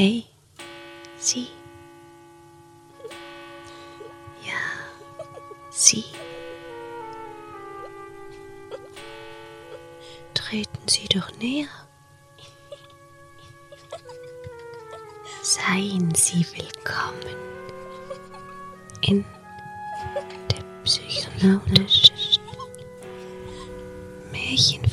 Hey, Sie. Ja, Sie. Treten Sie doch näher. Seien Sie willkommen in der psychologischen Märchenfabrik.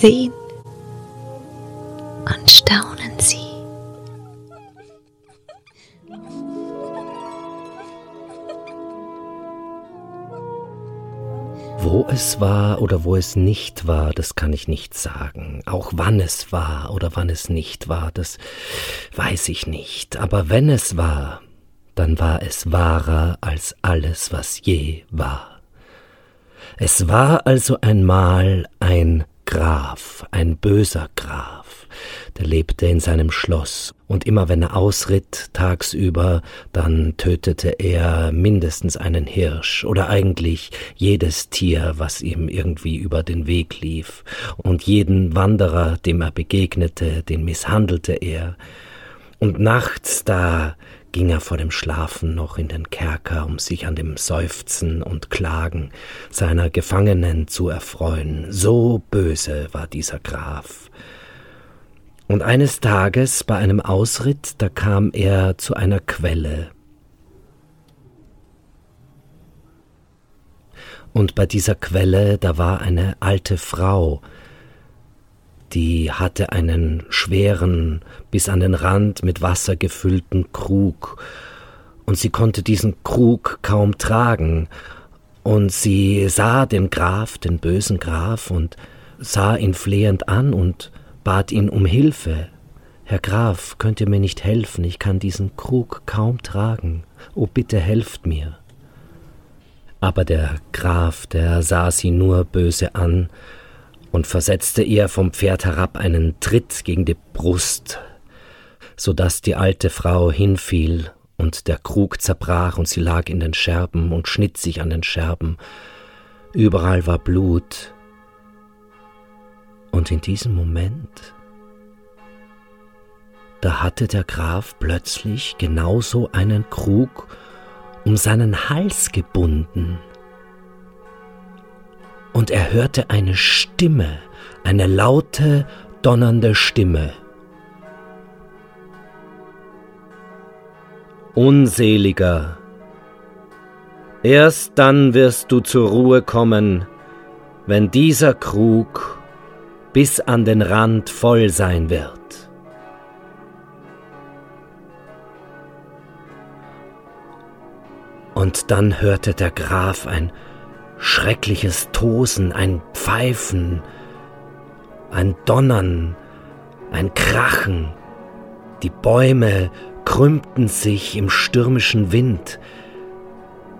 Sehen und staunen Sie. Wo es war oder wo es nicht war, das kann ich nicht sagen. Auch wann es war oder wann es nicht war, das weiß ich nicht. Aber wenn es war, dann war es wahrer als alles, was je war. Es war also einmal ein Graf, ein böser Graf, der lebte in seinem Schloss, und immer wenn er ausritt tagsüber, dann tötete er mindestens einen Hirsch oder eigentlich jedes Tier, was ihm irgendwie über den Weg lief, und jeden Wanderer, dem er begegnete, den misshandelte er, und nachts da ging er vor dem Schlafen noch in den Kerker, um sich an dem Seufzen und Klagen seiner Gefangenen zu erfreuen. So böse war dieser Graf. Und eines Tages bei einem Ausritt, da kam er zu einer Quelle. Und bei dieser Quelle, da war eine alte Frau, die hatte einen schweren, bis an den Rand mit Wasser gefüllten Krug, und sie konnte diesen Krug kaum tragen, und sie sah den Graf, den bösen Graf, und sah ihn flehend an und bat ihn um Hilfe. Herr Graf, könnt ihr mir nicht helfen, ich kann diesen Krug kaum tragen, o bitte helft mir. Aber der Graf, der sah sie nur böse an und versetzte ihr vom Pferd herab einen Tritt gegen die Brust, so dass die alte Frau hinfiel und der Krug zerbrach und sie lag in den Scherben und schnitt sich an den Scherben. Überall war Blut. Und in diesem Moment, da hatte der Graf plötzlich genauso einen Krug um seinen Hals gebunden und er hörte eine Stimme, eine laute, donnernde Stimme. Unseliger, erst dann wirst du zur Ruhe kommen, wenn dieser Krug bis an den Rand voll sein wird. Und dann hörte der Graf ein schreckliches Tosen, ein Pfeifen, ein Donnern, ein Krachen. Die Bäume krümmten sich im stürmischen Wind,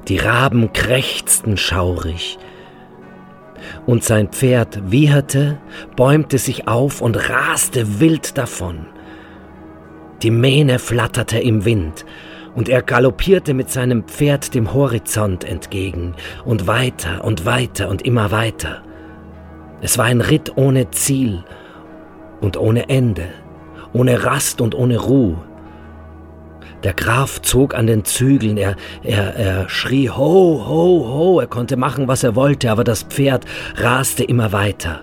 die Raben krächzten schaurig, und sein Pferd wieherte, bäumte sich auf und raste wild davon. Die Mähne flatterte im Wind, und er galoppierte mit seinem Pferd dem Horizont entgegen und weiter und weiter und immer weiter. Es war ein Ritt ohne Ziel und ohne Ende, ohne Rast und ohne Ruhe. Der Graf zog an den Zügeln, er, er, er schrie Ho, ho, ho, er konnte machen, was er wollte, aber das Pferd raste immer weiter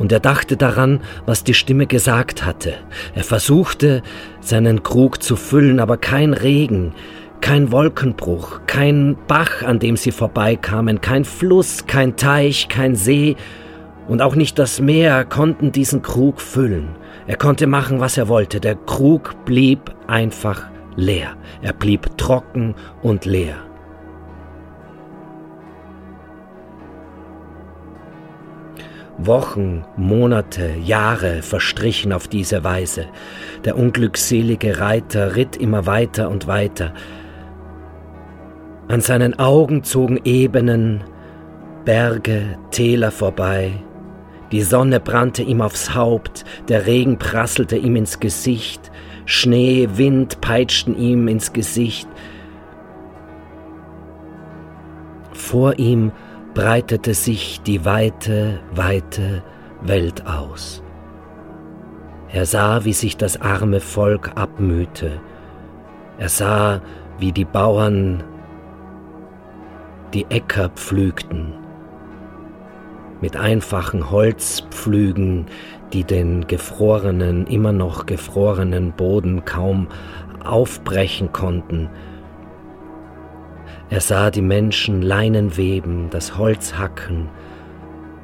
und er dachte daran, was die Stimme gesagt hatte. Er versuchte, seinen Krug zu füllen, aber kein Regen, kein Wolkenbruch, kein Bach, an dem sie vorbeikamen, kein Fluss, kein Teich, kein See und auch nicht das Meer konnten diesen Krug füllen. Er konnte machen, was er wollte. Der Krug blieb einfach leer. Er blieb trocken und leer. Wochen, Monate, Jahre verstrichen auf diese Weise. Der unglückselige Reiter ritt immer weiter und weiter. An seinen Augen zogen Ebenen, Berge, Täler vorbei. Die Sonne brannte ihm aufs Haupt, der Regen prasselte ihm ins Gesicht, Schnee, Wind peitschten ihm ins Gesicht. Vor ihm breitete sich die weite, weite Welt aus. Er sah, wie sich das arme Volk abmühte. Er sah, wie die Bauern die Äcker pflügten, mit einfachen Holzpflügen, die den gefrorenen, immer noch gefrorenen Boden kaum aufbrechen konnten. Er sah die Menschen Leinen weben, das Holz hacken,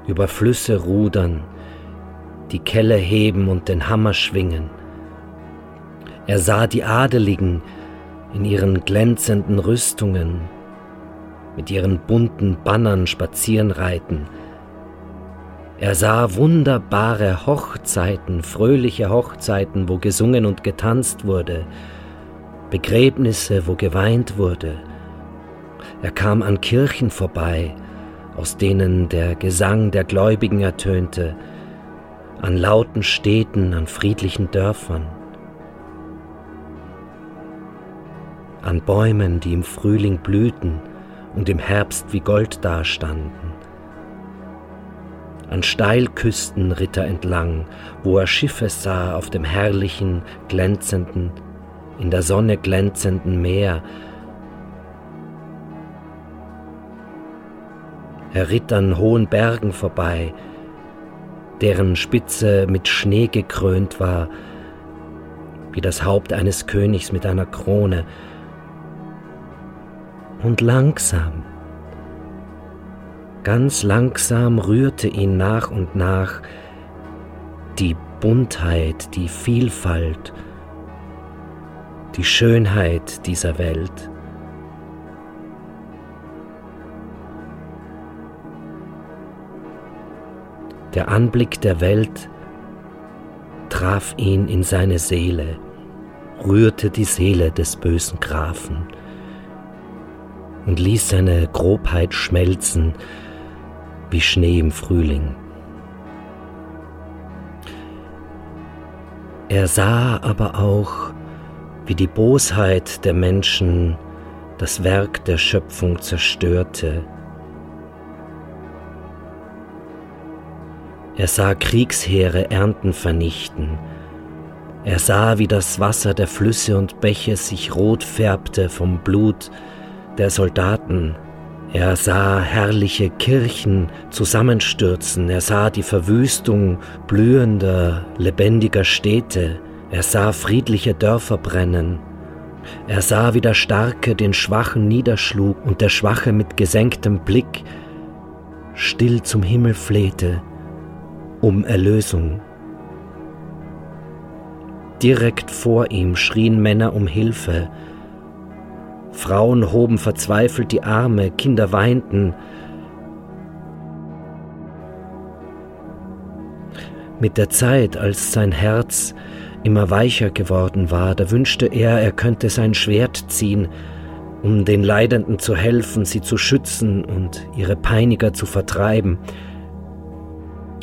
über Flüsse rudern, die Kelle heben und den Hammer schwingen. Er sah die Adeligen in ihren glänzenden Rüstungen, mit ihren bunten Bannern spazieren reiten, er sah wunderbare Hochzeiten, fröhliche Hochzeiten, wo gesungen und getanzt wurde, Begräbnisse, wo geweint wurde. Er kam an Kirchen vorbei, aus denen der Gesang der Gläubigen ertönte, an lauten Städten, an friedlichen Dörfern, an Bäumen, die im Frühling blühten und im Herbst wie Gold dastanden an Steilküsten ritt er entlang, wo er Schiffe sah auf dem herrlichen, glänzenden, in der Sonne glänzenden Meer. Er ritt an hohen Bergen vorbei, deren Spitze mit Schnee gekrönt war, wie das Haupt eines Königs mit einer Krone. Und langsam, Ganz langsam rührte ihn nach und nach die Buntheit, die Vielfalt, die Schönheit dieser Welt. Der Anblick der Welt traf ihn in seine Seele, rührte die Seele des bösen Grafen und ließ seine Grobheit schmelzen, wie Schnee im Frühling. Er sah aber auch, wie die Bosheit der Menschen das Werk der Schöpfung zerstörte. Er sah Kriegsheere Ernten vernichten. Er sah, wie das Wasser der Flüsse und Bäche sich rot färbte vom Blut der Soldaten. Er sah herrliche Kirchen zusammenstürzen, er sah die Verwüstung blühender, lebendiger Städte, er sah friedliche Dörfer brennen, er sah, wie der Starke den Schwachen niederschlug und der Schwache mit gesenktem Blick still zum Himmel flehte um Erlösung. Direkt vor ihm schrien Männer um Hilfe, Frauen hoben verzweifelt die Arme, Kinder weinten. Mit der Zeit, als sein Herz immer weicher geworden war, da wünschte er, er könnte sein Schwert ziehen, um den Leidenden zu helfen, sie zu schützen und ihre Peiniger zu vertreiben.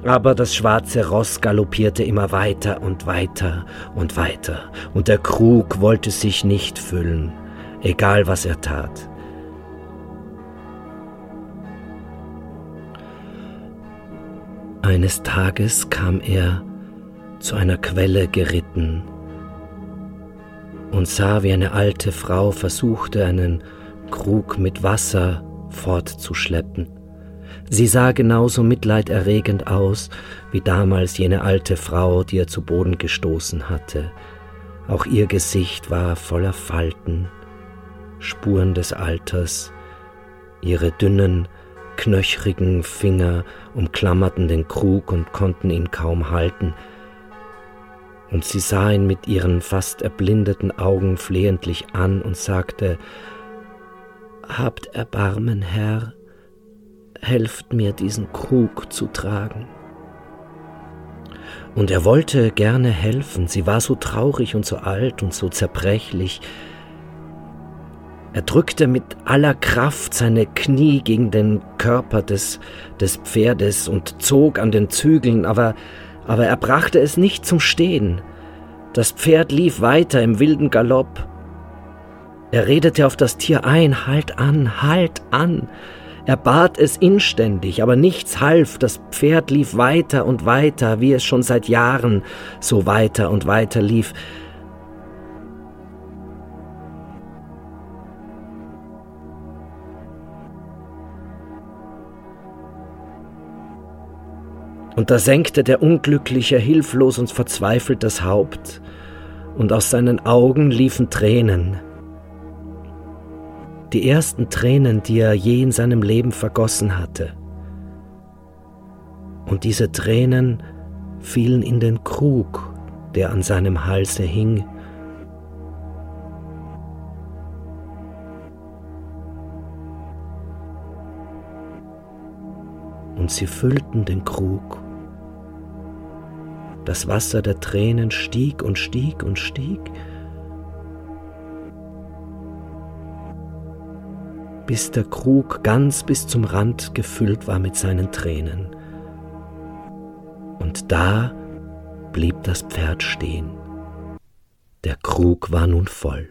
Aber das schwarze Ross galoppierte immer weiter und weiter und weiter, und der Krug wollte sich nicht füllen egal was er tat. Eines Tages kam er zu einer Quelle geritten und sah, wie eine alte Frau versuchte, einen Krug mit Wasser fortzuschleppen. Sie sah genauso mitleiderregend aus wie damals jene alte Frau, die er zu Boden gestoßen hatte. Auch ihr Gesicht war voller Falten Spuren des Alters. Ihre dünnen, knöchrigen Finger umklammerten den Krug und konnten ihn kaum halten, und sie sah ihn mit ihren fast erblindeten Augen flehentlich an und sagte, Habt Erbarmen, Herr, helft mir, diesen Krug zu tragen. Und er wollte gerne helfen, sie war so traurig und so alt und so zerbrechlich, er drückte mit aller Kraft seine Knie gegen den Körper des, des Pferdes und zog an den Zügeln, aber, aber er brachte es nicht zum Stehen. Das Pferd lief weiter im wilden Galopp. Er redete auf das Tier ein, halt an, halt an. Er bat es inständig, aber nichts half, das Pferd lief weiter und weiter, wie es schon seit Jahren so weiter und weiter lief. Und da senkte der Unglückliche hilflos und verzweifelt das Haupt, und aus seinen Augen liefen Tränen. Die ersten Tränen, die er je in seinem Leben vergossen hatte. Und diese Tränen fielen in den Krug, der an seinem Halse hing, und sie füllten den Krug. Das Wasser der Tränen stieg und stieg und stieg, bis der Krug ganz bis zum Rand gefüllt war mit seinen Tränen. Und da blieb das Pferd stehen. Der Krug war nun voll.